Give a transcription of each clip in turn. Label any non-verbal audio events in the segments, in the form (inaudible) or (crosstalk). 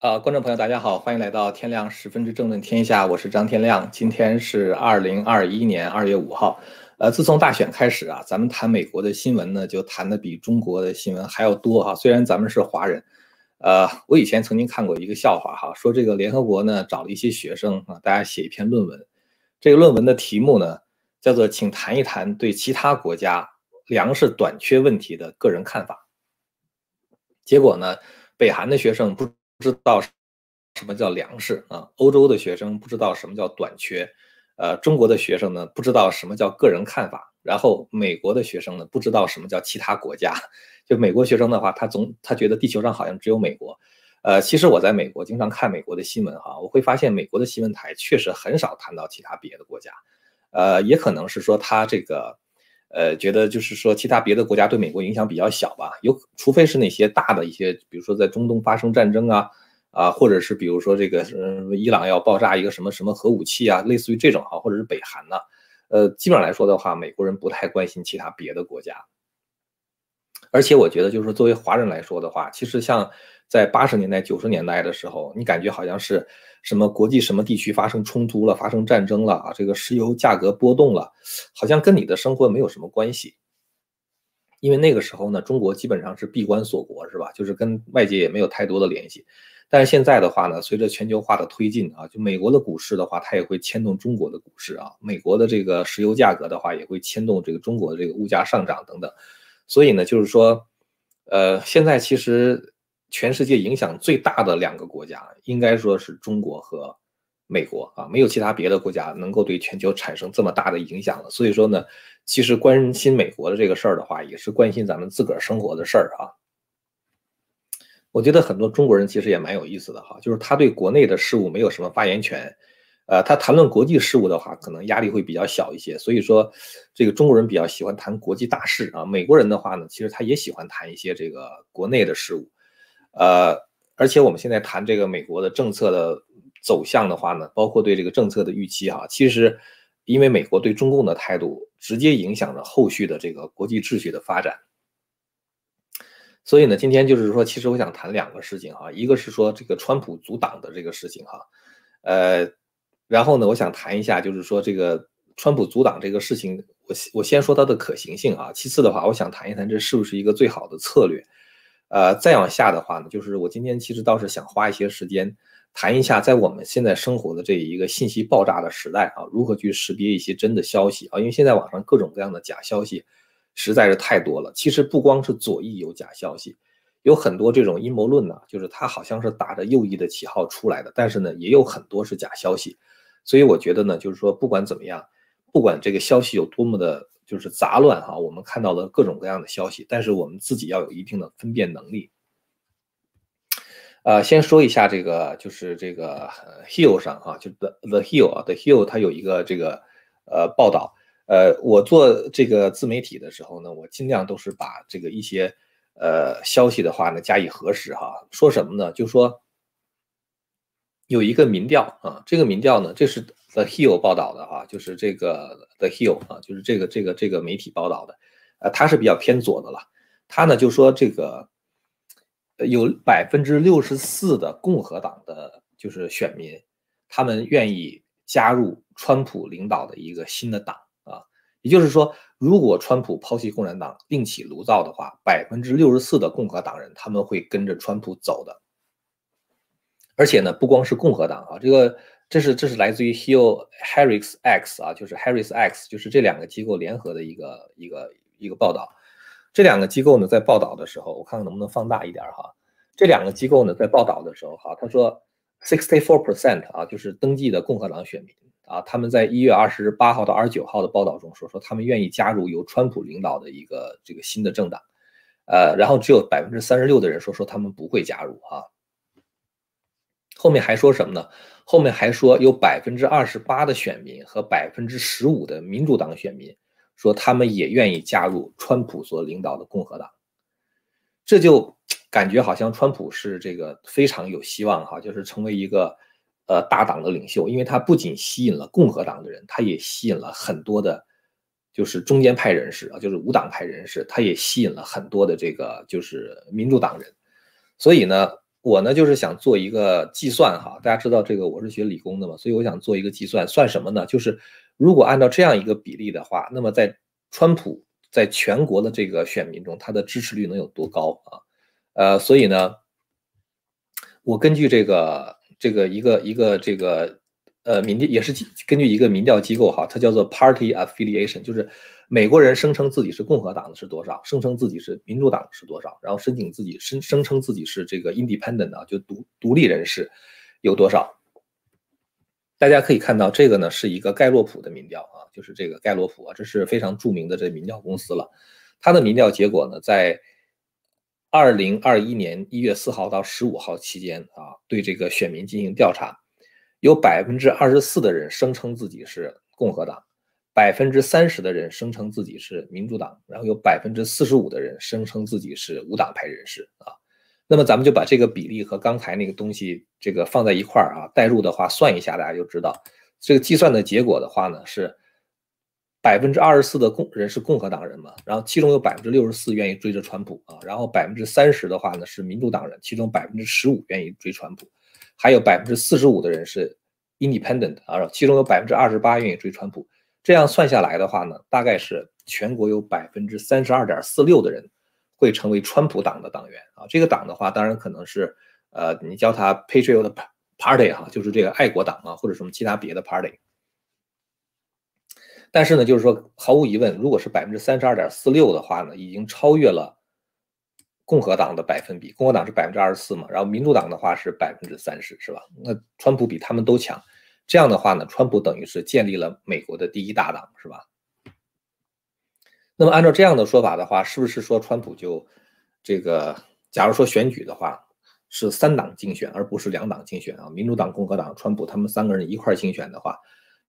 呃，观众朋友，大家好，欢迎来到天亮十分之政论天下，我是张天亮。今天是二零二一年二月五号。呃，自从大选开始啊，咱们谈美国的新闻呢，就谈的比中国的新闻还要多哈。虽然咱们是华人，呃，我以前曾经看过一个笑话哈，说这个联合国呢找了一些学生啊，大家写一篇论文，这个论文的题目呢叫做“请谈一谈对其他国家粮食短缺问题的个人看法”。结果呢，北韩的学生不。知道什么叫粮食啊？欧洲的学生不知道什么叫短缺，呃，中国的学生呢不知道什么叫个人看法，然后美国的学生呢不知道什么叫其他国家。(laughs) 就美国学生的话，他总他觉得地球上好像只有美国。呃，其实我在美国经常看美国的新闻哈，我会发现美国的新闻台确实很少谈到其他别的国家。呃，也可能是说他这个。呃，觉得就是说，其他别的国家对美国影响比较小吧？有，除非是那些大的一些，比如说在中东发生战争啊，啊，或者是比如说这个，嗯，伊朗要爆炸一个什么什么核武器啊，类似于这种啊，或者是北韩呐？呃，基本上来说的话，美国人不太关心其他别的国家。而且我觉得，就是，作为华人来说的话，其实像在八十年代、九十年代的时候，你感觉好像是。什么国际什么地区发生冲突了，发生战争了啊？这个石油价格波动了，好像跟你的生活没有什么关系。因为那个时候呢，中国基本上是闭关锁国，是吧？就是跟外界也没有太多的联系。但是现在的话呢，随着全球化的推进啊，就美国的股市的话，它也会牵动中国的股市啊。美国的这个石油价格的话，也会牵动这个中国的这个物价上涨等等。所以呢，就是说，呃，现在其实。全世界影响最大的两个国家，应该说是中国和美国啊，没有其他别的国家能够对全球产生这么大的影响了。所以说呢，其实关心美国的这个事儿的话，也是关心咱们自个儿生活的事儿啊。我觉得很多中国人其实也蛮有意思的哈，就是他对国内的事物没有什么发言权，呃，他谈论国际事务的话，可能压力会比较小一些。所以说，这个中国人比较喜欢谈国际大事啊，美国人的话呢，其实他也喜欢谈一些这个国内的事务。呃，而且我们现在谈这个美国的政策的走向的话呢，包括对这个政策的预期哈，其实因为美国对中共的态度直接影响着后续的这个国际秩序的发展。所以呢，今天就是说，其实我想谈两个事情哈，一个是说这个川普阻挡的这个事情哈，呃，然后呢，我想谈一下就是说这个川普阻挡这个事情，我我先说它的可行性啊，其次的话，我想谈一谈这是不是一个最好的策略。呃，再往下的话呢，就是我今天其实倒是想花一些时间谈一下，在我们现在生活的这一个信息爆炸的时代啊，如何去识别一些真的消息啊？因为现在网上各种各样的假消息实在是太多了。其实不光是左翼有假消息，有很多这种阴谋论呢，就是它好像是打着右翼的旗号出来的，但是呢，也有很多是假消息。所以我觉得呢，就是说不管怎么样，不管这个消息有多么的。就是杂乱哈，我们看到了各种各样的消息，但是我们自己要有一定的分辨能力。呃，先说一下这个，就是这个 Hill 上哈，就 The The Hill 啊，The Hill 它有一个这个呃报道。呃，我做这个自媒体的时候呢，我尽量都是把这个一些呃消息的话呢加以核实哈。说什么呢？就说有一个民调啊，这个民调呢，这是。The Hill 报道的哈，就是这个 The Hill 啊，就是这个这个这个媒体报道的，呃，他是比较偏左的了。他呢就说这个有百分之六十四的共和党的就是选民，他们愿意加入川普领导的一个新的党啊。也就是说，如果川普抛弃共产党另起炉灶的话，百分之六十四的共和党人他们会跟着川普走的。而且呢，不光是共和党啊，这个。这是这是来自于 Hill Harris X 啊，就是 Harris X，就是这两个机构联合的一个一个一个报道。这两个机构呢，在报道的时候，我看看能不能放大一点哈。这两个机构呢，在报道的时候哈，他说 sixty four percent 啊，就是登记的共和党选民啊，他们在一月二十八号到二十九号的报道中说，说他们愿意加入由川普领导的一个这个新的政党。呃，然后只有百分之三十六的人说说他们不会加入哈。后面还说什么呢？后面还说有百分之二十八的选民和百分之十五的民主党选民说他们也愿意加入川普所领导的共和党。这就感觉好像川普是这个非常有希望哈，就是成为一个呃大党的领袖，因为他不仅吸引了共和党的人，他也吸引了很多的，就是中间派人士啊，就是无党派人士，他也吸引了很多的这个就是民主党人，所以呢。我呢就是想做一个计算哈，大家知道这个我是学理工的嘛，所以我想做一个计算，算什么呢？就是如果按照这样一个比例的话，那么在川普在全国的这个选民中，他的支持率能有多高啊？呃，所以呢，我根据这个这个一个一个这个呃民调，也是根据一个民调机构哈，它叫做 Party Affiliation，就是美国人声称自己是共和党的是多少，声称自己是民主党是多少，然后申请自己声声称自己是这个 Independent 啊，就独独立人士有多少？大家可以看到，这个呢是一个盖洛普的民调啊，就是这个盖洛普啊，这是非常著名的这民调公司了。它的民调结果呢，在二零二一年一月四号到十五号期间啊，对这个选民进行调查，有百分之二十四的人声称自己是共和党，百分之三十的人声称自己是民主党，然后有百分之四十五的人声称自己是无党派人士啊。那么咱们就把这个比例和刚才那个东西这个放在一块儿啊，代入的话算一下，大家就知道这个计算的结果的话呢是百分之二十四的共人是共和党人嘛，然后其中有百分之六十四愿意追着川普啊，然后百分之三十的话呢是民主党人，其中百分之十五愿意追川普，还有百分之四十五的人是 independent 啊，其中有百分之二十八愿意追川普，这样算下来的话呢，大概是全国有百分之三十二点四六的人。会成为川普党的党员啊，这个党的话，当然可能是，呃，你叫它 Patriot Party 哈，就是这个爱国党啊，或者什么其他别的 Party。但是呢，就是说，毫无疑问，如果是百分之三十二点四六的话呢，已经超越了共和党的百分比。共和党是百分之二十四嘛，然后民主党的话是百分之三十，是吧？那川普比他们都强。这样的话呢，川普等于是建立了美国的第一大党，是吧？那么按照这样的说法的话，是不是说川普就这个？假如说选举的话是三党竞选，而不是两党竞选啊？民主党、共和党、川普他们三个人一块竞选的话，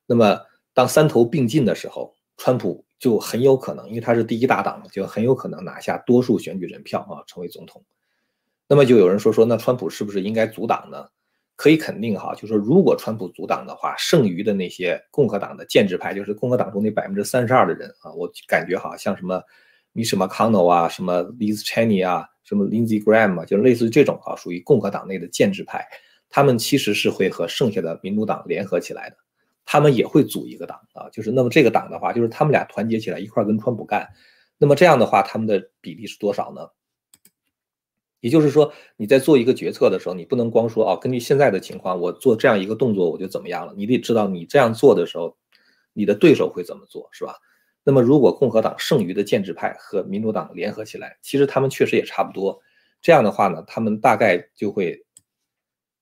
那么当三头并进的时候，川普就很有可能，因为他是第一大党，就很有可能拿下多数选举人票啊，成为总统。那么就有人说说，那川普是不是应该阻挡呢？可以肯定哈，就是说，如果川普阻挡的话，剩余的那些共和党的建制派，就是共和党中那百分之三十二的人啊，我感觉好像什么 Mitch McConnell 啊，什么 Liz Cheney 啊，什么 Lindsey Graham 啊，就类似于这种啊，属于共和党内的建制派，他们其实是会和剩下的民主党联合起来的，他们也会组一个党啊，就是那么这个党的话，就是他们俩团结起来一块跟川普干，那么这样的话，他们的比例是多少呢？也就是说，你在做一个决策的时候，你不能光说哦，根据现在的情况，我做这样一个动作我就怎么样了。你得知道，你这样做的时候，你的对手会怎么做，是吧？那么，如果共和党剩余的建制派和民主党联合起来，其实他们确实也差不多。这样的话呢，他们大概就会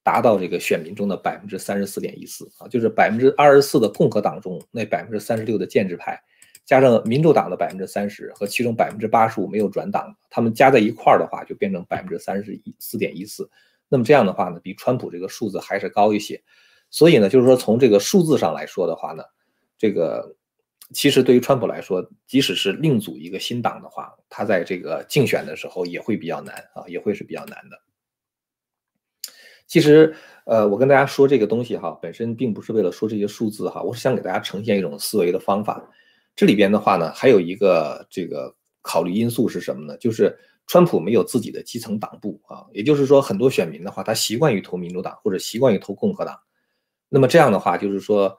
达到这个选民中的百分之三十四点一四啊，就是百分之二十四的共和党中那百分之三十六的建制派。加上民主党的百分之三十和其中百分之八十五没有转党，他们加在一块儿的话，就变成百分之三十一四点一四。那么这样的话呢，比川普这个数字还是高一些。所以呢，就是说从这个数字上来说的话呢，这个其实对于川普来说，即使是另组一个新党的话，他在这个竞选的时候也会比较难啊，也会是比较难的。其实，呃，我跟大家说这个东西哈，本身并不是为了说这些数字哈，我是想给大家呈现一种思维的方法。这里边的话呢，还有一个这个考虑因素是什么呢？就是川普没有自己的基层党部啊，也就是说，很多选民的话，他习惯于投民主党或者习惯于投共和党。那么这样的话，就是说，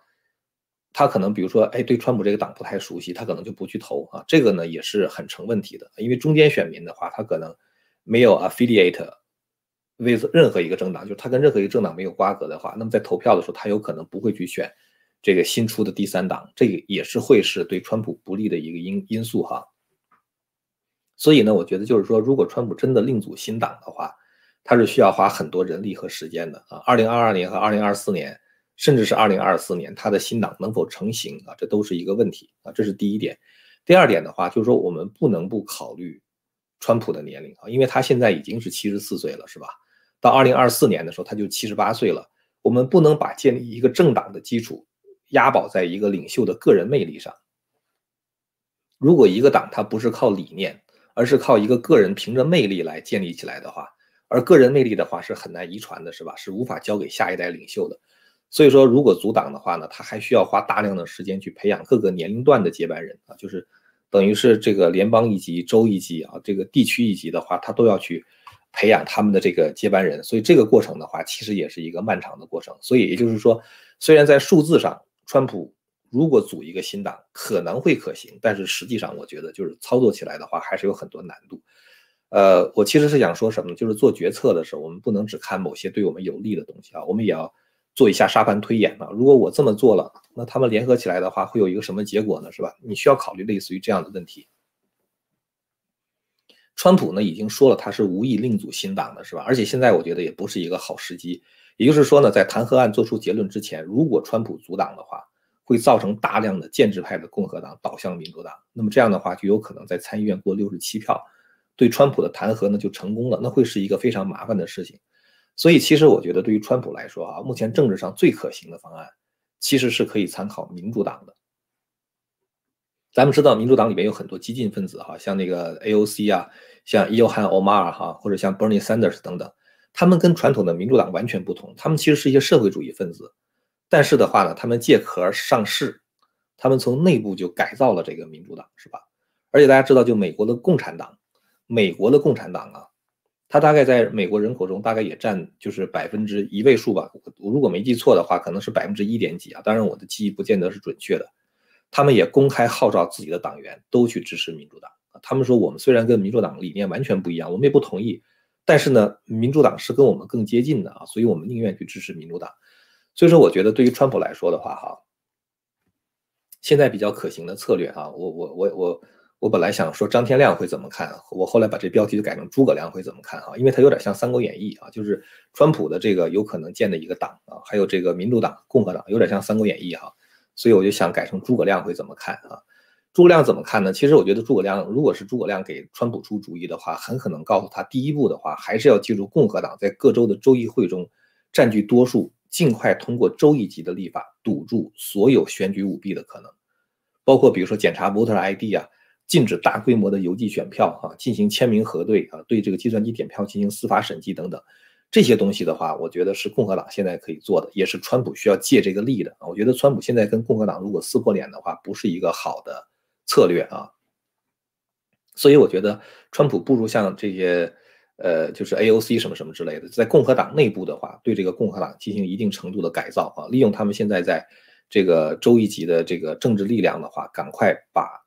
他可能比如说，哎，对川普这个党不太熟悉，他可能就不去投啊。这个呢也是很成问题的，因为中间选民的话，他可能没有 affiliate with 任何一个政党，就是他跟任何一个政党没有瓜葛的话，那么在投票的时候，他有可能不会去选。这个新出的第三党，这个也是会是对川普不利的一个因因素哈。所以呢，我觉得就是说，如果川普真的另组新党的话，他是需要花很多人力和时间的啊。二零二二年和二零二四年，甚至是二零二四年，他的新党能否成型啊，这都是一个问题啊。这是第一点。第二点的话，就是说我们不能不考虑川普的年龄啊，因为他现在已经是七十四岁了，是吧？到二零二四年的时候，他就七十八岁了。我们不能把建立一个政党的基础。押宝在一个领袖的个人魅力上。如果一个党它不是靠理念，而是靠一个个人凭着魅力来建立起来的话，而个人魅力的话是很难遗传的，是吧？是无法交给下一代领袖的。所以说，如果阻挡的话呢，他还需要花大量的时间去培养各个年龄段的接班人啊，就是等于是这个联邦一级、州一级啊，这个地区一级的话，他都要去。培养他们的这个接班人。所以这个过程的话，其实也是一个漫长的过程。所以也就是说，虽然在数字上，川普如果组一个新党可能会可行，但是实际上我觉得就是操作起来的话，还是有很多难度。呃，我其实是想说什么呢？就是做决策的时候，我们不能只看某些对我们有利的东西啊，我们也要做一下沙盘推演啊。如果我这么做了，那他们联合起来的话，会有一个什么结果呢？是吧？你需要考虑类似于这样的问题。川普呢已经说了，他是无意另组新党的，是吧？而且现在我觉得也不是一个好时机。也就是说呢，在弹劾案做出结论之前，如果川普阻挡的话，会造成大量的建制派的共和党倒向民主党，那么这样的话就有可能在参议院过六十七票。对川普的弹劾呢就成功了，那会是一个非常麻烦的事情。所以其实我觉得对于川普来说啊，目前政治上最可行的方案其实是可以参考民主党的。咱们知道民主党里面有很多激进分子哈，像那个 AOC 啊，像伊 o 汉·奥马尔哈，或者像 Bernie Sanders 等等，他们跟传统的民主党完全不同，他们其实是一些社会主义分子，但是的话呢，他们借壳上市，他们从内部就改造了这个民主党，是吧？而且大家知道，就美国的共产党。美国的共产党啊，它大概在美国人口中大概也占就是百分之一位数吧。我如果没记错的话，可能是百分之一点几啊。当然我的记忆不见得是准确的。他们也公开号召自己的党员都去支持民主党。他们说我们虽然跟民主党理念完全不一样，我们也不同意，但是呢，民主党是跟我们更接近的啊，所以我们宁愿去支持民主党。所以说，我觉得对于川普来说的话，哈，现在比较可行的策略啊，我我我我。我本来想说张天亮会怎么看，我后来把这标题就改成诸葛亮会怎么看哈，因为他有点像《三国演义》啊，就是川普的这个有可能建的一个党啊，还有这个民主党、共和党，有点像《三国演义》哈，所以我就想改成诸葛亮会怎么看啊？诸葛亮怎么看呢？其实我觉得诸葛亮如果是诸葛亮给川普出主意的话，很可能告诉他，第一步的话还是要记住共和党在各州的州议会中占据多数，尽快通过州议级的立法堵住所有选举舞弊的可能，包括比如说检查 voter ID 啊。禁止大规模的邮寄选票，啊，进行签名核对，啊，对这个计算机点票进行司法审计等等，这些东西的话，我觉得是共和党现在可以做的，也是川普需要借这个力的。我觉得川普现在跟共和党如果撕破脸的话，不是一个好的策略啊。所以我觉得川普不如像这些，呃，就是 AOC 什么什么之类的，在共和党内部的话，对这个共和党进行一定程度的改造啊，利用他们现在在这个州一级的这个政治力量的话，赶快把。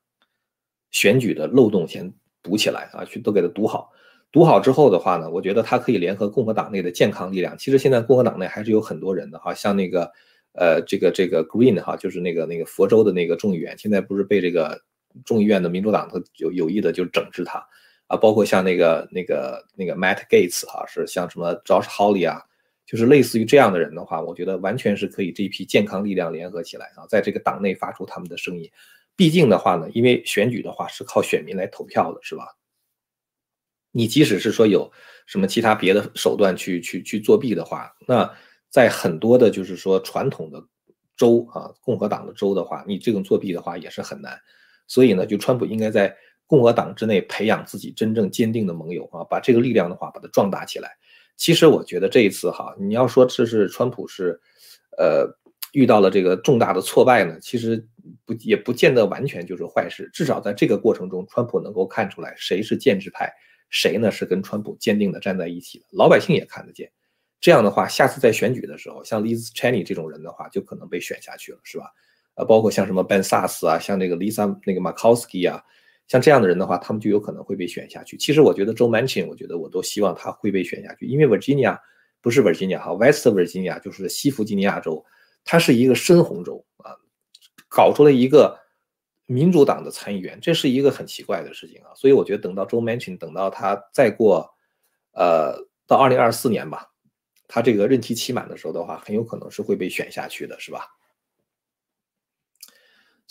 选举的漏洞先堵起来啊，去都给他堵好。堵好之后的话呢，我觉得他可以联合共和党内的健康力量。其实现在共和党内还是有很多人的哈，像那个呃，这个这个 Green 哈，就是那个那个佛州的那个众议员，现在不是被这个众议院的民主党他有有意的就整治他啊。包括像那个那个那个 Matt Gates 哈，是像什么 Josh Hawley 啊，就是类似于这样的人的话，我觉得完全是可以这一批健康力量联合起来啊，在这个党内发出他们的声音。毕竟的话呢，因为选举的话是靠选民来投票的，是吧？你即使是说有什么其他别的手段去去去作弊的话，那在很多的就是说传统的州啊，共和党的州的话，你这种作弊的话也是很难。所以呢，就川普应该在共和党之内培养自己真正坚定的盟友啊，把这个力量的话把它壮大起来。其实我觉得这一次哈，你要说这是川普是，呃。遇到了这个重大的挫败呢，其实不也不见得完全就是坏事。至少在这个过程中，川普能够看出来谁是建制派，谁呢是跟川普坚定的站在一起的。老百姓也看得见。这样的话，下次在选举的时候，像 Liz Cheney 这种人的话，就可能被选下去了，是吧？包括像什么 Ben Sass 啊，像那个 Lisa 那个 Murkowski 啊，像这样的人的话，他们就有可能会被选下去。其实我觉得 Joe Manchin，我觉得我都希望他会被选下去，因为 Virginia 不是 Virginia 哈，West Virginia 就是西弗吉尼亚州。它是一个深红州啊，搞出了一个民主党的参议员，这是一个很奇怪的事情啊。所以我觉得等到 Joe Manchin 等到他再过，呃，到二零二四年吧，他这个任期期满的时候的话，很有可能是会被选下去的，是吧？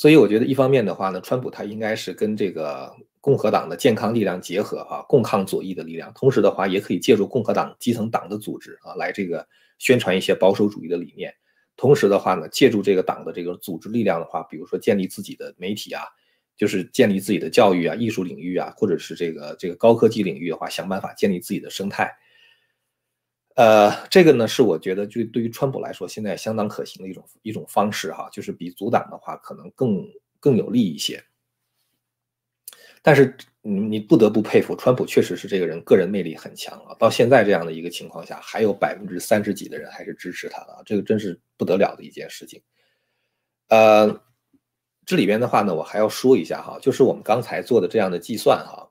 所以我觉得一方面的话呢，川普他应该是跟这个共和党的健康力量结合啊，共抗左翼的力量，同时的话也可以借助共和党基层党的组织啊，来这个宣传一些保守主义的理念。同时的话呢，借助这个党的这个组织力量的话，比如说建立自己的媒体啊，就是建立自己的教育啊、艺术领域啊，或者是这个这个高科技领域的话，想办法建立自己的生态。呃，这个呢是我觉得就对于川普来说，现在相当可行的一种一种方式哈，就是比阻挡的话可能更更有利一些。但是你你不得不佩服，川普确实是这个人个人魅力很强啊。到现在这样的一个情况下，还有百分之三十几的人还是支持他的，这个真是不得了的一件事情。呃，这里边的话呢，我还要说一下哈，就是我们刚才做的这样的计算哈。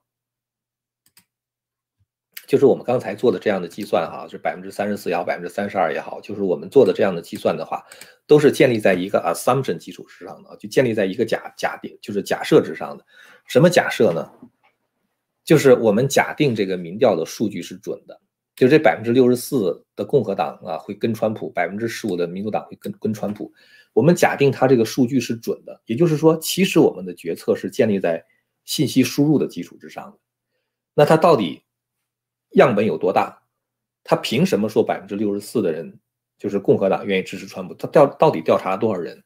就是我们刚才做的这样的计算哈，是百分之三十四也好，百分之三十二也好，就是我们做的这样的计算的话，都是建立在一个 assumption 基础之上的，就建立在一个假假定，就是假设之上的。什么假设呢？就是我们假定这个民调的数据是准的，就这百分之六十四的共和党啊会跟川普，百分之十五的民主党会跟跟川普。我们假定它这个数据是准的，也就是说，其实我们的决策是建立在信息输入的基础之上的。那它到底？样本有多大？他凭什么说百分之六十四的人就是共和党愿意支持川普？他调到底调查了多少人？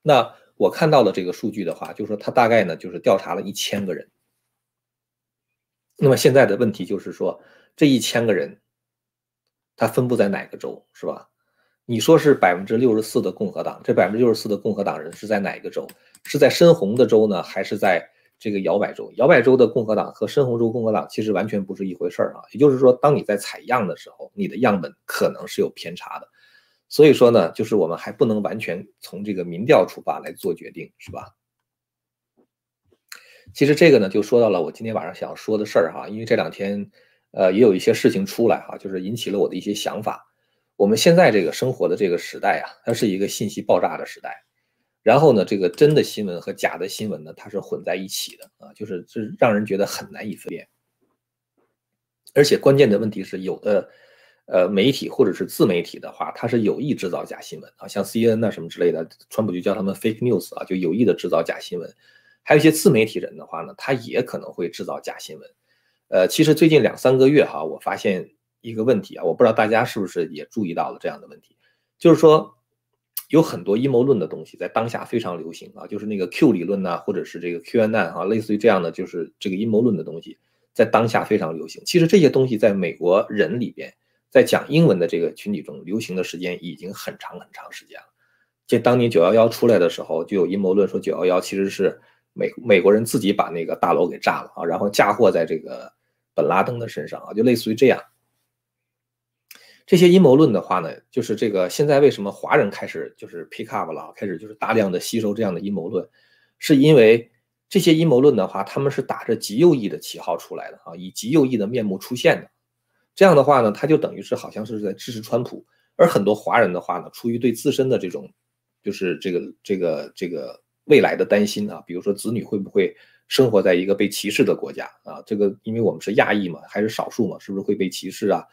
那我看到了这个数据的话，就是说他大概呢就是调查了一千个人。那么现在的问题就是说，这一千个人他分布在哪个州，是吧？你说是百分之六十四的共和党，这百分之六十四的共和党人是在哪个州？是在深红的州呢，还是在？这个摇摆州，摇摆州的共和党和深红州共和党其实完全不是一回事儿啊。也就是说，当你在采样的时候，你的样本可能是有偏差的。所以说呢，就是我们还不能完全从这个民调出发来做决定，是吧？其实这个呢，就说到了我今天晚上想要说的事儿哈。因为这两天，呃，也有一些事情出来哈，就是引起了我的一些想法。我们现在这个生活的这个时代啊，它是一个信息爆炸的时代。然后呢，这个真的新闻和假的新闻呢，它是混在一起的啊，就是这让人觉得很难以分辨。而且关键的问题是，有的呃媒体或者是自媒体的话，它是有意制造假新闻啊，像 C N 啊什么之类的，川普就叫他们 fake news 啊，就有意的制造假新闻。还有一些自媒体人的话呢，他也可能会制造假新闻。呃，其实最近两三个月哈，我发现一个问题啊，我不知道大家是不是也注意到了这样的问题，就是说。有很多阴谋论的东西在当下非常流行啊，就是那个 Q 理论呐，或者是这个 QAnon 啊，类似于这样的，就是这个阴谋论的东西在当下非常流行。其实这些东西在美国人里边，在讲英文的这个群体中流行的时间已经很长很长时间了。就当年九幺幺出来的时候，就有阴谋论说九幺幺其实是美美国人自己把那个大楼给炸了啊，然后嫁祸在这个本拉登的身上啊，就类似于这样。这些阴谋论的话呢，就是这个现在为什么华人开始就是 pick up 了，开始就是大量的吸收这样的阴谋论，是因为这些阴谋论的话，他们是打着极右翼的旗号出来的啊，以极右翼的面目出现的。这样的话呢，他就等于是好像是在支持川普，而很多华人的话呢，出于对自身的这种就是这个这个这个未来的担心啊，比如说子女会不会生活在一个被歧视的国家啊？这个因为我们是亚裔嘛，还是少数嘛，是不是会被歧视啊？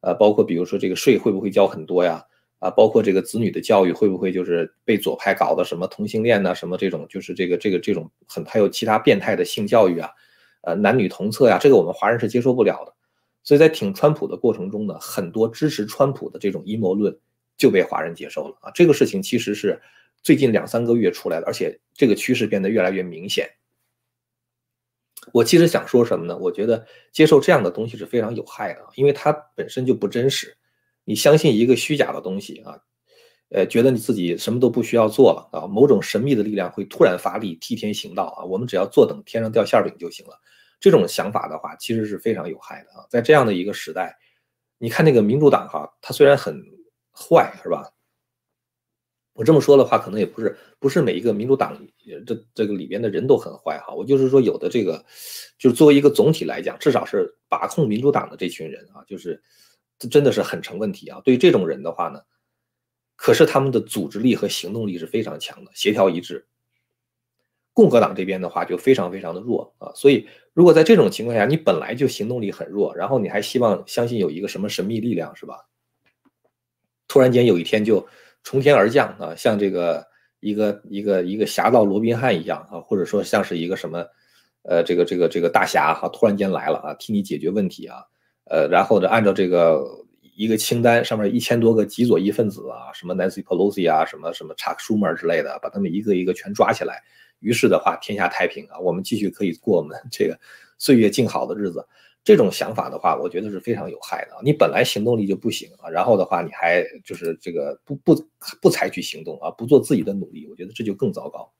呃，包括比如说这个税会不会交很多呀？啊，包括这个子女的教育会不会就是被左派搞的什么同性恋呐，什么这种就是这个这个这种很还有其他变态的性教育啊，呃，男女同厕呀，这个我们华人是接受不了的。所以在挺川普的过程中呢，很多支持川普的这种阴谋论就被华人接受了啊。这个事情其实是最近两三个月出来的，而且这个趋势变得越来越明显。我其实想说什么呢？我觉得接受这样的东西是非常有害的，因为它本身就不真实。你相信一个虚假的东西啊，呃，觉得你自己什么都不需要做了啊，某种神秘的力量会突然发力，替天行道啊，我们只要坐等天上掉馅饼就行了。这种想法的话，其实是非常有害的啊。在这样的一个时代，你看那个民主党哈，它虽然很坏，是吧？我这么说的话，可能也不是不是每一个民主党这这个里边的人都很坏哈。我就是说，有的这个，就是作为一个总体来讲，至少是把控民主党的这群人啊，就是这真的是很成问题啊。对于这种人的话呢，可是他们的组织力和行动力是非常强的，协调一致。共和党这边的话就非常非常的弱啊。所以，如果在这种情况下，你本来就行动力很弱，然后你还希望相信有一个什么神秘力量是吧？突然间有一天就。从天而降啊，像这个一个一个一个侠盗罗宾汉一样啊，或者说像是一个什么，呃，这个这个这个大侠哈，突然间来了啊，替你解决问题啊，呃，然后呢，按照这个一个清单上面一千多个极左翼分子啊，什么 Nancy Pelosi 啊，什么什么 Chuck Schumer 之类的，把他们一个一个全抓起来，于是的话，天下太平啊，我们继续可以过我们这个岁月静好的日子。这种想法的话，我觉得是非常有害的啊。你本来行动力就不行啊，然后的话你还就是这个不不不采取行动啊，不做自己的努力，我觉得这就更糟糕。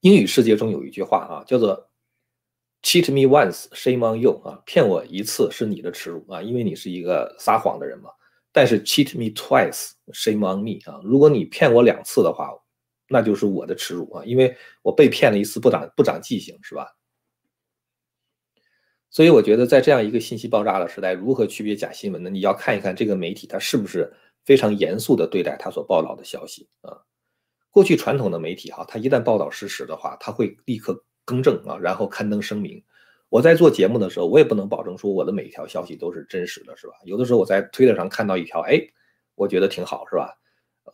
英语世界中有一句话啊，叫做 “cheat me once, shame on you” 啊，骗我一次是你的耻辱啊，因为你是一个撒谎的人嘛。但是 “cheat me twice, shame on me” 啊，如果你骗我两次的话，那就是我的耻辱啊，因为我被骗了一次不长不长记性是吧？所以我觉得在这样一个信息爆炸的时代，如何区别假新闻呢？你要看一看这个媒体它是不是非常严肃地对待他所报道的消息啊。过去传统的媒体哈，它一旦报道事实的话，它会立刻更正啊，然后刊登声明。我在做节目的时候，我也不能保证说我的每一条消息都是真实的，是吧？有的时候我在推特上看到一条，哎，我觉得挺好，是吧？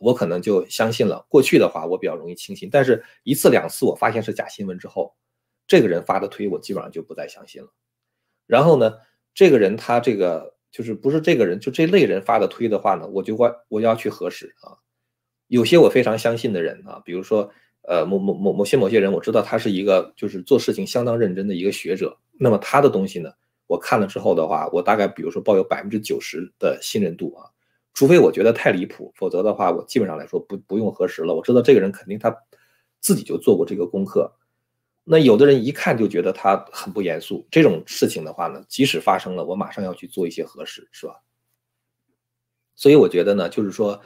我可能就相信了。过去的话，我比较容易轻信，但是一次两次我发现是假新闻之后，这个人发的推我基本上就不再相信了。然后呢，这个人他这个就是不是这个人，就这类人发的推的话呢，我就会我要去核实啊。有些我非常相信的人啊，比如说，呃，某某某某些某些人，我知道他是一个就是做事情相当认真的一个学者。那么他的东西呢，我看了之后的话，我大概比如说抱有百分之九十的信任度啊，除非我觉得太离谱，否则的话，我基本上来说不不用核实了。我知道这个人肯定他自己就做过这个功课。那有的人一看就觉得他很不严肃，这种事情的话呢，即使发生了，我马上要去做一些核实，是吧？所以我觉得呢，就是说。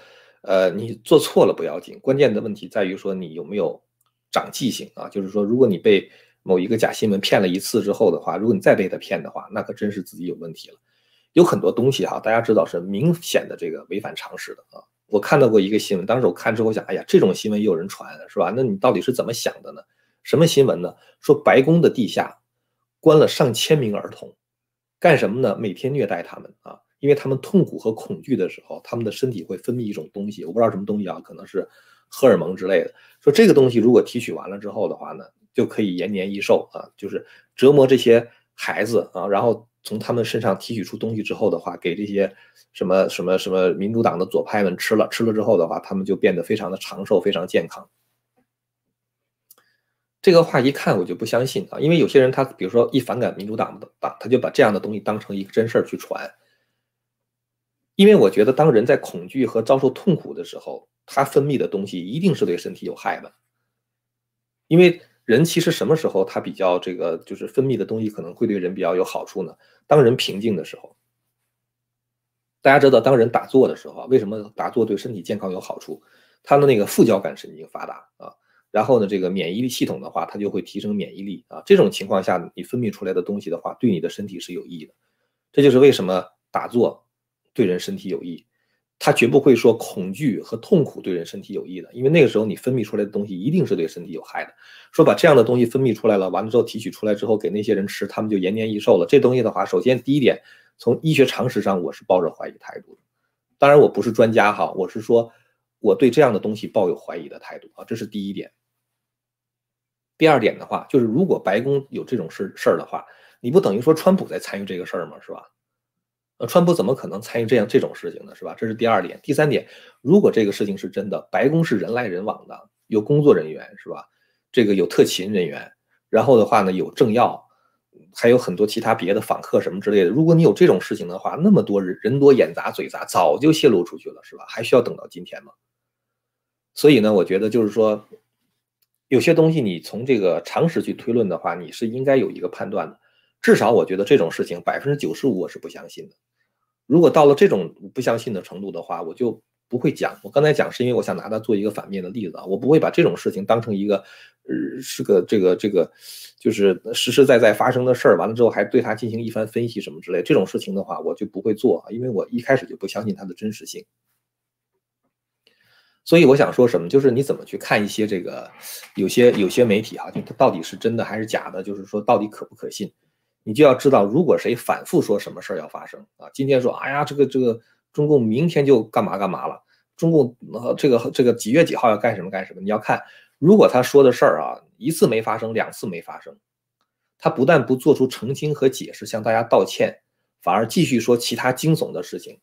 呃，你做错了不要紧，关键的问题在于说你有没有长记性啊？就是说，如果你被某一个假新闻骗了一次之后的话，如果你再被他骗的话，那可真是自己有问题了。有很多东西哈，大家知道是明显的这个违反常识的啊。我看到过一个新闻，当时我看之后想，哎呀，这种新闻也有人传是吧？那你到底是怎么想的呢？什么新闻呢？说白宫的地下关了上千名儿童，干什么呢？每天虐待他们啊。因为他们痛苦和恐惧的时候，他们的身体会分泌一种东西，我不知道什么东西啊，可能是荷尔蒙之类的。说这个东西如果提取完了之后的话呢，就可以延年益寿啊，就是折磨这些孩子啊，然后从他们身上提取出东西之后的话，给这些什么什么什么民主党的左派们吃了，吃了之后的话，他们就变得非常的长寿，非常健康。这个话一看我就不相信啊，因为有些人他比如说一反感民主党的党，他就把这样的东西当成一个真事儿去传。因为我觉得，当人在恐惧和遭受痛苦的时候，他分泌的东西一定是对身体有害的。因为人其实什么时候他比较这个，就是分泌的东西可能会对人比较有好处呢？当人平静的时候，大家知道，当人打坐的时候，为什么打坐对身体健康有好处？他的那个副交感神经发达啊，然后呢，这个免疫力系统的话，它就会提升免疫力啊。这种情况下，你分泌出来的东西的话，对你的身体是有益的。这就是为什么打坐。对人身体有益，他绝不会说恐惧和痛苦对人身体有益的，因为那个时候你分泌出来的东西一定是对身体有害的。说把这样的东西分泌出来了，完了之后提取出来之后给那些人吃，他们就延年益寿了。这东西的话，首先第一点，从医学常识上我是抱着怀疑态度的。当然我不是专家哈，我是说我对这样的东西抱有怀疑的态度啊，这是第一点。第二点的话，就是如果白宫有这种事事儿的话，你不等于说川普在参与这个事儿吗？是吧？呃，川普怎么可能参与这样这种事情呢？是吧？这是第二点。第三点，如果这个事情是真的，白宫是人来人往的，有工作人员是吧？这个有特勤人员，然后的话呢，有政要，还有很多其他别的访客什么之类的。如果你有这种事情的话，那么多人人多眼杂嘴杂，早就泄露出去了，是吧？还需要等到今天吗？所以呢，我觉得就是说，有些东西你从这个常识去推论的话，你是应该有一个判断的。至少我觉得这种事情百分之九十五我是不相信的。如果到了这种不相信的程度的话，我就不会讲。我刚才讲是因为我想拿它做一个反面的例子啊，我不会把这种事情当成一个，呃，是个这个这个，就是实实在在发生的事儿。完了之后还对它进行一番分析什么之类，这种事情的话我就不会做，因为我一开始就不相信它的真实性。所以我想说什么，就是你怎么去看一些这个有些有些媒体哈，就它到底是真的还是假的，就是说到底可不可信。你就要知道，如果谁反复说什么事儿要发生啊，今天说，哎呀，这个这个中共明天就干嘛干嘛了，中共呃这个这个几月几号要干什么干什么，你要看，如果他说的事儿啊一次没发生，两次没发生，他不但不做出澄清和解释，向大家道歉，反而继续说其他惊悚的事情，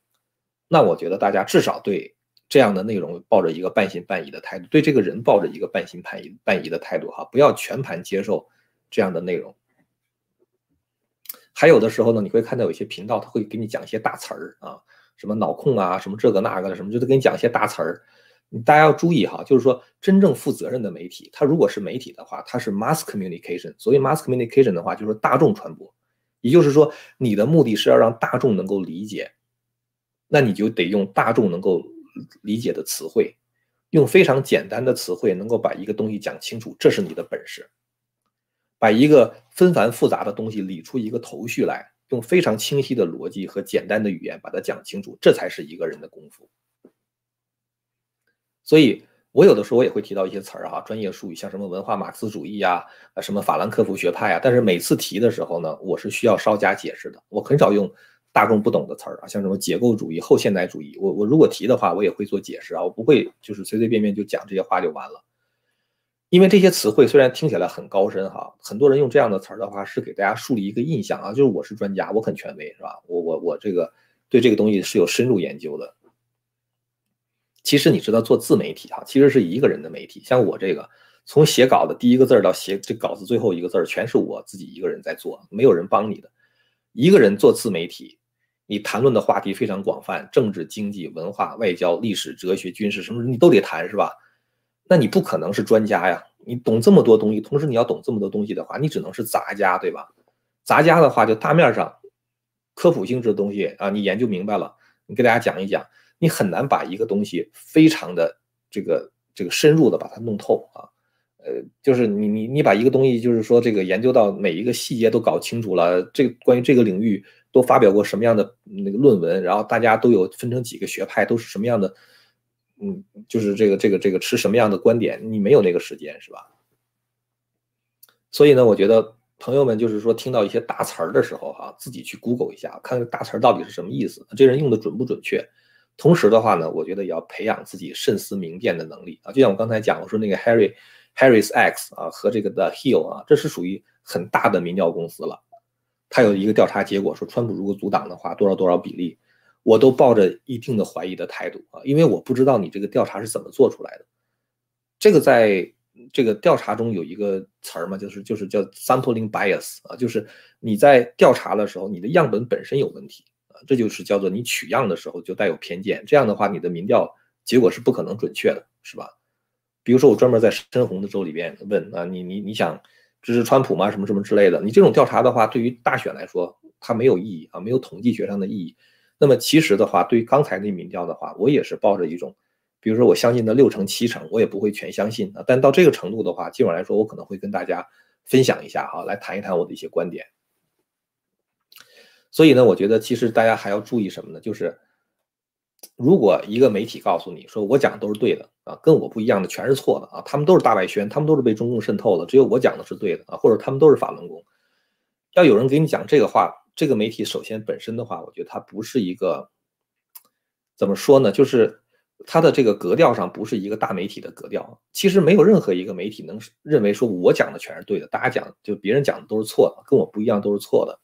那我觉得大家至少对这样的内容抱着一个半信半疑的态度，对这个人抱着一个半信半疑半疑的态度哈，不要全盘接受这样的内容。还有的时候呢，你会看到有些频道，他会给你讲一些大词儿啊，什么脑控啊，什么这个那个的，什么就得给你讲一些大词儿。大家要注意哈，就是说真正负责任的媒体，它如果是媒体的话，它是 mass communication。所谓 mass communication 的话，就是大众传播，也就是说你的目的是要让大众能够理解，那你就得用大众能够理解的词汇，用非常简单的词汇能够把一个东西讲清楚，这是你的本事。把一个纷繁复杂的东西理出一个头绪来，用非常清晰的逻辑和简单的语言把它讲清楚，这才是一个人的功夫。所以，我有的时候我也会提到一些词儿啊，专业术语，像什么文化马克思主义呀，什么法兰克福学派啊。但是每次提的时候呢，我是需要稍加解释的。我很少用大众不懂的词儿啊，像什么结构主义、后现代主义。我我如果提的话，我也会做解释啊，我不会就是随随便便就讲这些话就完了。因为这些词汇虽然听起来很高深哈，很多人用这样的词儿的话，是给大家树立一个印象啊，就是我是专家，我很权威，是吧？我我我这个对这个东西是有深入研究的。其实你知道做自媒体哈，其实是一个人的媒体。像我这个，从写稿的第一个字到写这稿子最后一个字，全是我自己一个人在做，没有人帮你的。一个人做自媒体，你谈论的话题非常广泛，政治、经济、文化、外交、历史、哲学、军事，什么你都得谈，是吧？那你不可能是专家呀，你懂这么多东西，同时你要懂这么多东西的话，你只能是杂家，对吧？杂家的话，就大面上科普性质的东西啊，你研究明白了，你给大家讲一讲。你很难把一个东西非常的这个这个深入的把它弄透啊，呃，就是你你你把一个东西就是说这个研究到每一个细节都搞清楚了，这关于这个领域都发表过什么样的那个论文，然后大家都有分成几个学派，都是什么样的，嗯，就是这个这个这个持什么样的观点，你没有那个时间是吧？所以呢，我觉得朋友们就是说听到一些大词儿的时候哈，自己去 Google 一下，看看大词儿到底是什么意思，这人用的准不准确。同时的话呢，我觉得也要培养自己慎思明辨的能力啊。就像我刚才讲，我说那个 Harry Harris X 啊和这个 The Hill 啊，这是属于很大的民调公司了。他有一个调查结果说，川普如果阻挡的话，多少多少比例，我都抱着一定的怀疑的态度啊，因为我不知道你这个调查是怎么做出来的。这个在这个调查中有一个词儿嘛，就是就是叫 sampling bias 啊，就是你在调查的时候，你的样本本身有问题啊。这就是叫做你取样的时候就带有偏见，这样的话你的民调结果是不可能准确的，是吧？比如说我专门在深红的州里边问啊，你你你想支持川普吗？什么什么之类的？你这种调查的话，对于大选来说它没有意义啊，没有统计学上的意义。那么其实的话，对于刚才那民调的话，我也是抱着一种，比如说我相信的六成七成，我也不会全相信啊。但到这个程度的话，基本上来说，我可能会跟大家分享一下哈，来谈一谈我的一些观点。所以呢，我觉得其实大家还要注意什么呢？就是如果一个媒体告诉你说我讲的都是对的啊，跟我不一样的全是错的啊，他们都是大外宣，他们都是被中共渗透的，只有我讲的是对的啊，或者他们都是法轮功。要有人给你讲这个话，这个媒体首先本身的话，我觉得它不是一个怎么说呢？就是它的这个格调上不是一个大媒体的格调。其实没有任何一个媒体能认为说我讲的全是对的，大家讲就别人讲的都是错的，跟我不一样都是错的。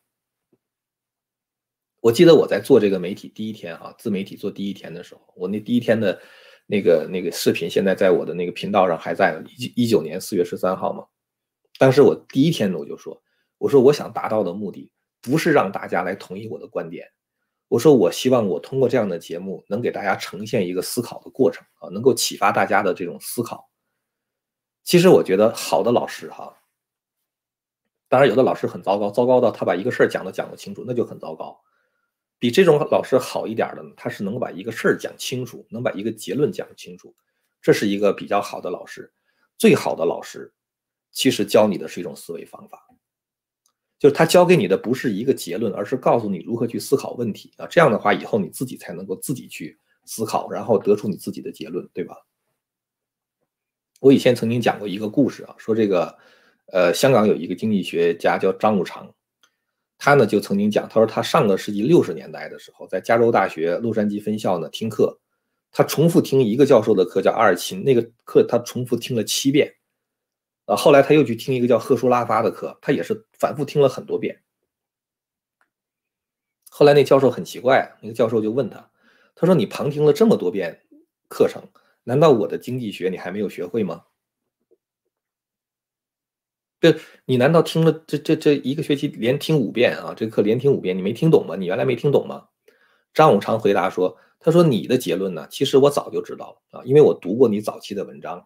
我记得我在做这个媒体第一天啊，自媒体做第一天的时候，我那第一天的那个那个视频，现在在我的那个频道上还在呢。一九一九年四月十三号嘛，当时我第一天呢我就说，我说我想达到的目的不是让大家来同意我的观点，我说我希望我通过这样的节目能给大家呈现一个思考的过程啊，能够启发大家的这种思考。其实我觉得好的老师哈，当然有的老师很糟糕，糟糕到他把一个事儿讲都讲不清楚，那就很糟糕。比这种老师好一点的呢，他是能把一个事儿讲清楚，能把一个结论讲清楚，这是一个比较好的老师。最好的老师，其实教你的是一种思维方法，就是他教给你的不是一个结论，而是告诉你如何去思考问题啊。这样的话，以后你自己才能够自己去思考，然后得出你自己的结论，对吧？我以前曾经讲过一个故事啊，说这个，呃，香港有一个经济学家叫张五常。他呢就曾经讲，他说他上个世纪六十年代的时候，在加州大学洛杉矶分校呢听课，他重复听一个教授的课叫阿尔钦，那个课他重复听了七遍，啊，后来他又去听一个叫赫舒拉发的课，他也是反复听了很多遍。后来那教授很奇怪，那个教授就问他，他说你旁听了这么多遍课程，难道我的经济学你还没有学会吗？这你难道听了这这这一个学期连听五遍啊？这课连听五遍，你没听懂吗？你原来没听懂吗？张永昌回答说：“他说你的结论呢，其实我早就知道了啊，因为我读过你早期的文章。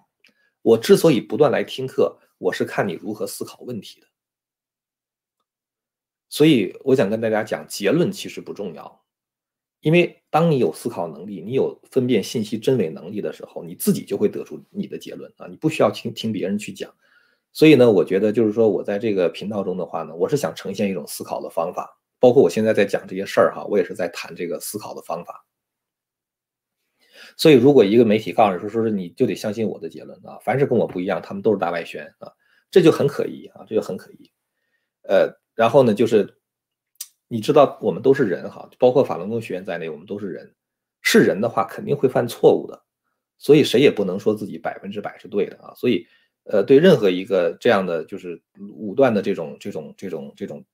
我之所以不断来听课，我是看你如何思考问题的。所以我想跟大家讲，结论其实不重要，因为当你有思考能力，你有分辨信息真伪能力的时候，你自己就会得出你的结论啊，你不需要听听别人去讲。所以呢，我觉得就是说我在这个频道中的话呢，我是想呈现一种思考的方法。”包括我现在在讲这些事儿哈，我也是在谈这个思考的方法。所以，如果一个媒体告诉你说说是你就得相信我的结论啊，凡是跟我不一样，他们都是大外宣啊，这就很可疑啊，这就很可疑。呃，然后呢，就是你知道我们都是人哈，包括法轮功学员在内，我们都是人，是人的话肯定会犯错误的，所以谁也不能说自己百分之百是对的啊。所以，呃，对任何一个这样的就是武断的这种这种这种这种。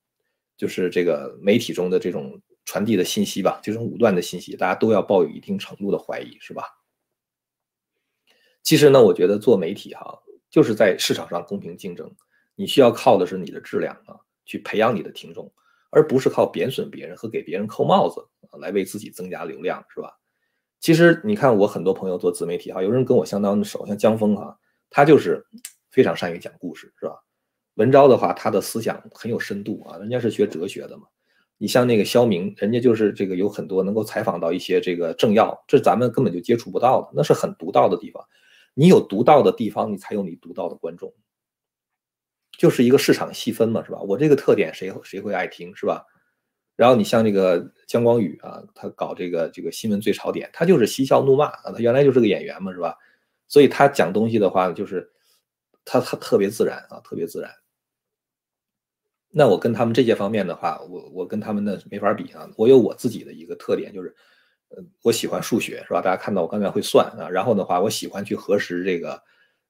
就是这个媒体中的这种传递的信息吧，这种武断的信息，大家都要抱有一定程度的怀疑，是吧？其实呢，我觉得做媒体哈，就是在市场上公平竞争，你需要靠的是你的质量啊，去培养你的听众，而不是靠贬损别人和给别人扣帽子来为自己增加流量，是吧？其实你看，我很多朋友做自媒体哈，有人跟我相当的熟，像江峰哈，他就是非常善于讲故事，是吧？文昭的话，他的思想很有深度啊，人家是学哲学的嘛。你像那个肖明，人家就是这个有很多能够采访到一些这个政要，这咱们根本就接触不到的，那是很独到的地方。你有独到的地方，你才有你独到的观众，就是一个市场细分嘛，是吧？我这个特点谁谁会爱听，是吧？然后你像那个姜光宇啊，他搞这个这个新闻最潮点，他就是嬉笑怒骂啊，他原来就是个演员嘛，是吧？所以他讲东西的话，就是他他特别自然啊，特别自然。那我跟他们这些方面的话，我我跟他们的没法比啊。我有我自己的一个特点，就是，呃，我喜欢数学，是吧？大家看到我刚才会算啊。然后的话，我喜欢去核实这个，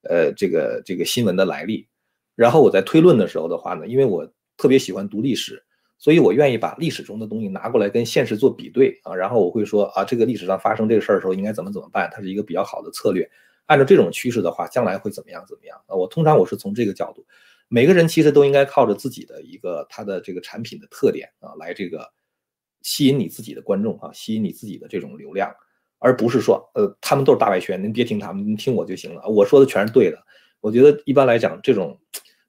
呃，这个这个新闻的来历。然后我在推论的时候的话呢，因为我特别喜欢读历史，所以我愿意把历史中的东西拿过来跟现实做比对啊。然后我会说啊，这个历史上发生这个事儿的时候应该怎么怎么办，它是一个比较好的策略。按照这种趋势的话，将来会怎么样怎么样啊？我通常我是从这个角度。每个人其实都应该靠着自己的一个他的这个产品的特点啊，来这个吸引你自己的观众啊，吸引你自己的这种流量，而不是说呃他们都是大外宣，您别听他们，您听我就行了，我说的全是对的。我觉得一般来讲，这种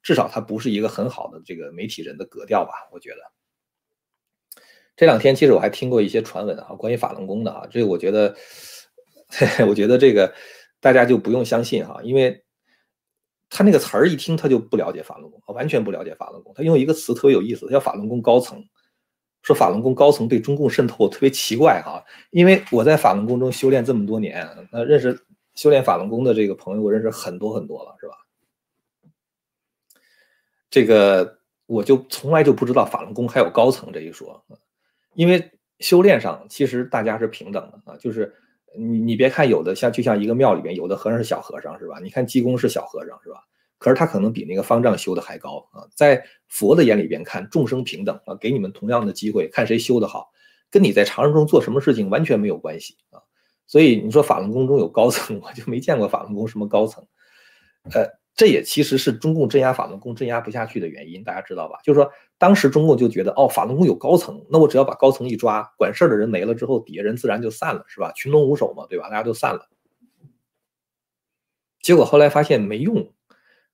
至少它不是一个很好的这个媒体人的格调吧。我觉得这两天其实我还听过一些传闻啊，关于法轮功的啊，这个我觉得嘿 (laughs) 嘿我觉得这个大家就不用相信哈，因为。他那个词儿一听，他就不了解法轮功，完全不了解法轮功。他用一个词特别有意思，叫法轮功高层，说法轮功高层对中共渗透，特别奇怪哈。因为我在法轮功中修炼这么多年，那认识修炼法轮功的这个朋友，我认识很多很多了，是吧？这个我就从来就不知道法轮功还有高层这一说，因为修炼上其实大家是平等的啊，就是。你你别看有的像就像一个庙里边有的和尚是小和尚是吧？你看济公是小和尚是吧？可是他可能比那个方丈修的还高啊！在佛的眼里边看众生平等啊，给你们同样的机会，看谁修的好，跟你在常人中做什么事情完全没有关系啊！所以你说法轮功中有高层，(laughs) 我就没见过法轮功什么高层，呃。这也其实是中共镇压法轮功镇压不下去的原因，大家知道吧？就是说，当时中共就觉得，哦，法轮功有高层，那我只要把高层一抓，管事儿的人没了之后，底下人自然就散了，是吧？群龙无首嘛，对吧？大家都散了。结果后来发现没用，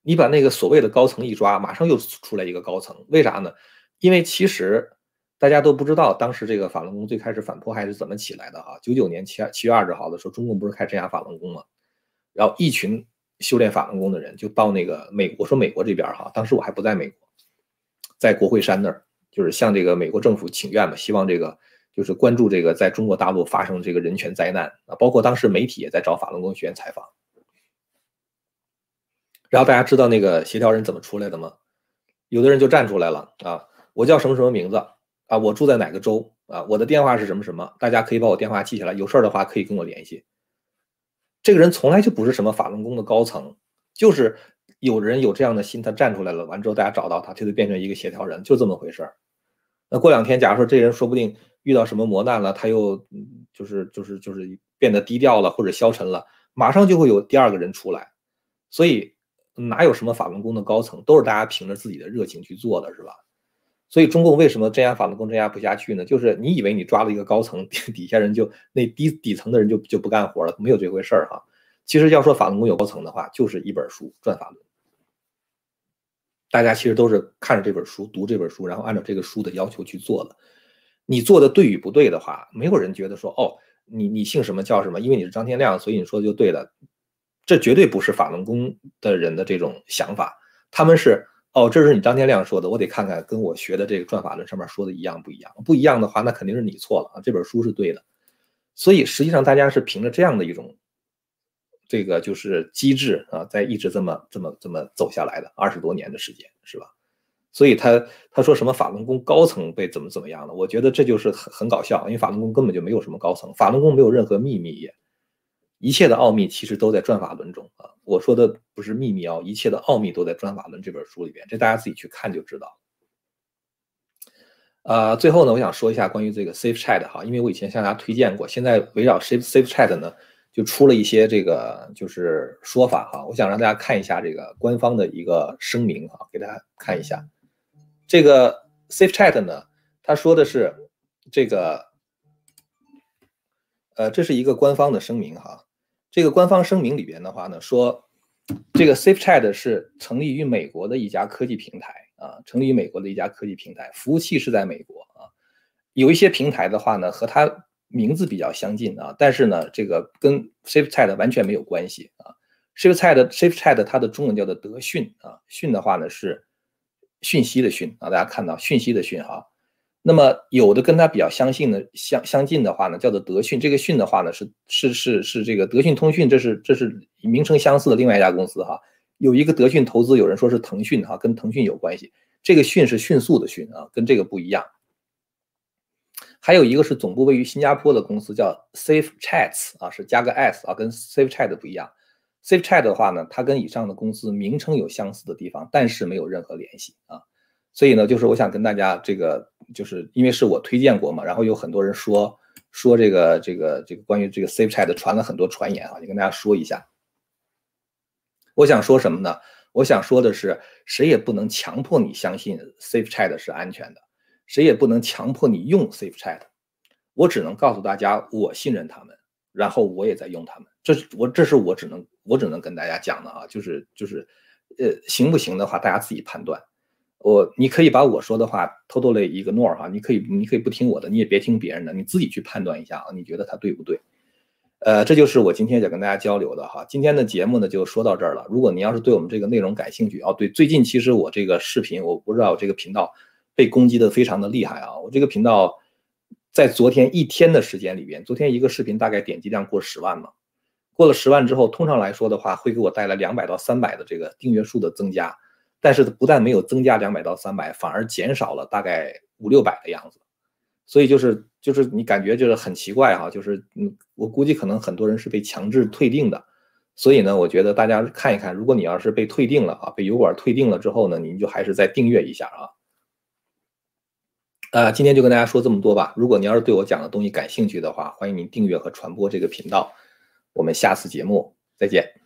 你把那个所谓的高层一抓，马上又出来一个高层，为啥呢？因为其实大家都不知道，当时这个法轮功最开始反迫害是怎么起来的啊？九九年七七月二十号的时候，中共不是开镇压法轮功吗？然后一群。修炼法轮功的人就到那个美，我说美国这边哈，当时我还不在美国，在国会山那儿，就是向这个美国政府请愿嘛，希望这个就是关注这个在中国大陆发生这个人权灾难啊，包括当时媒体也在找法轮功学员采访。然后大家知道那个协调人怎么出来的吗？有的人就站出来了啊，我叫什么什么名字啊，我住在哪个州啊，我的电话是什么什么，大家可以把我电话记下来，有事儿的话可以跟我联系。这个人从来就不是什么法轮功的高层，就是有人有这样的心，他站出来了，完之后大家找到他，他就变成一个协调人，就这么回事儿。那过两天，假如说这人说不定遇到什么磨难了，他又就是就是就是变得低调了或者消沉了，马上就会有第二个人出来。所以哪有什么法轮功的高层，都是大家凭着自己的热情去做的，是吧？所以中共为什么镇压法轮功镇压不下去呢？就是你以为你抓了一个高层，底下人就那低底层的人就就不干活了，没有这回事儿哈。其实要说法轮功有高层的话，就是一本书《转法轮》。大家其实都是看着这本书，读这本书，然后按照这个书的要求去做的。你做的对与不对的话，没有人觉得说哦，你你姓什么叫什么，因为你是张天亮，所以你说的就对了。这绝对不是法轮功的人的这种想法。他们是哦，这是你张天亮说的，我得看看跟我学的这个转法轮上面说的一样不一样。不一样的话，那肯定是你错了啊。这本书是对的。所以实际上大家是凭着这样的一种。这个就是机制啊，在一直这么这么这么走下来的二十多年的时间，是吧？所以他他说什么法轮功高层被怎么怎么样了？我觉得这就是很很搞笑，因为法轮功根本就没有什么高层，法轮功没有任何秘密，也一切的奥秘其实都在转法轮中啊。我说的不是秘密哦，一切的奥秘都在专法论这本书里边，这大家自己去看就知道。呃，最后呢，我想说一下关于这个 Safe Chat 哈，因为我以前向大家推荐过，现在围绕 Safe Safe Chat 呢。就出了一些这个就是说法哈，我想让大家看一下这个官方的一个声明哈，给大家看一下。这个 Safe Chat 呢，他说的是这个，呃，这是一个官方的声明哈。这个官方声明里边的话呢，说这个 Safe Chat 是成立于美国的一家科技平台啊，成立于美国的一家科技平台，服务器是在美国啊。有一些平台的话呢，和它。名字比较相近啊，但是呢，这个跟 SafeChat 完全没有关系啊。SafeChat SafeChat 它的中文叫做德讯啊，讯的话呢是讯息的讯啊，大家看到讯息的讯哈。那么有的跟它比较相信的相相近的话呢，叫做德讯。这个讯的话呢是是是是这个德讯通讯，这是这是名称相似的另外一家公司哈。有一个德讯投资，有人说是腾讯哈，跟腾讯有关系。这个讯是迅速的讯啊，跟这个不一样。还有一个是总部位于新加坡的公司叫 Safe Chats 啊，是加个 s 啊，跟 Safe Chat 不一样。Safe Chat 的话呢，它跟以上的公司名称有相似的地方，但是没有任何联系啊。所以呢，就是我想跟大家这个，就是因为是我推荐过嘛，然后有很多人说说这个这个这个关于这个 Safe Chat 传了很多传言啊，你跟大家说一下。我想说什么呢？我想说的是，谁也不能强迫你相信 Safe Chat 是安全的。谁也不能强迫你用 Safe Chat，我只能告诉大家，我信任他们，然后我也在用他们。这是我，这是我只能我只能跟大家讲的啊，就是就是，呃，行不行的话，大家自己判断。我你可以把我说的话偷偷了一个 nor 哈，你可以你可以不听我的，你也别听别人的，你自己去判断一下啊，你觉得他对不对？呃，这就是我今天想跟大家交流的哈。今天的节目呢就说到这儿了。如果您要是对我们这个内容感兴趣，哦，对，最近其实我这个视频，我不知道这个频道。被攻击的非常的厉害啊！我这个频道在昨天一天的时间里边，昨天一个视频大概点击量过十万嘛，过了十万之后，通常来说的话，会给我带来两百到三百的这个订阅数的增加，但是不但没有增加两百到三百，反而减少了大概五六百的样子，所以就是就是你感觉就是很奇怪哈，就是嗯，我估计可能很多人是被强制退订的，所以呢，我觉得大家看一看，如果你要是被退订了啊，被油管退订了之后呢，您就还是再订阅一下啊。呃，今天就跟大家说这么多吧。如果您要是对我讲的东西感兴趣的话，欢迎您订阅和传播这个频道。我们下次节目再见。